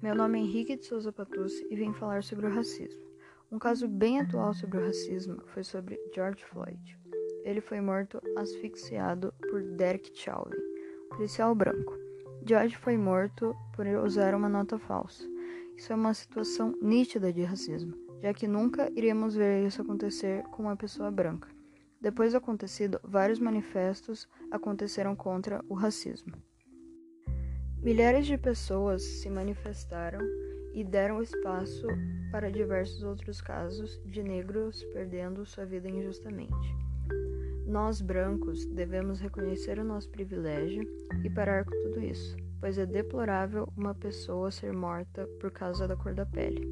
Meu nome é Henrique de Souza Patucci e vim falar sobre o racismo. Um caso bem atual sobre o racismo foi sobre George Floyd. Ele foi morto asfixiado por Derek Chauvin, policial branco. George foi morto por usar uma nota falsa. Isso é uma situação nítida de racismo, já que nunca iríamos ver isso acontecer com uma pessoa branca. Depois do acontecido, vários manifestos aconteceram contra o racismo. Milhares de pessoas se manifestaram e deram espaço para diversos outros casos de negros perdendo sua vida injustamente. Nós, brancos, devemos reconhecer o nosso privilégio e parar com tudo isso, pois é deplorável uma pessoa ser morta por causa da cor da pele.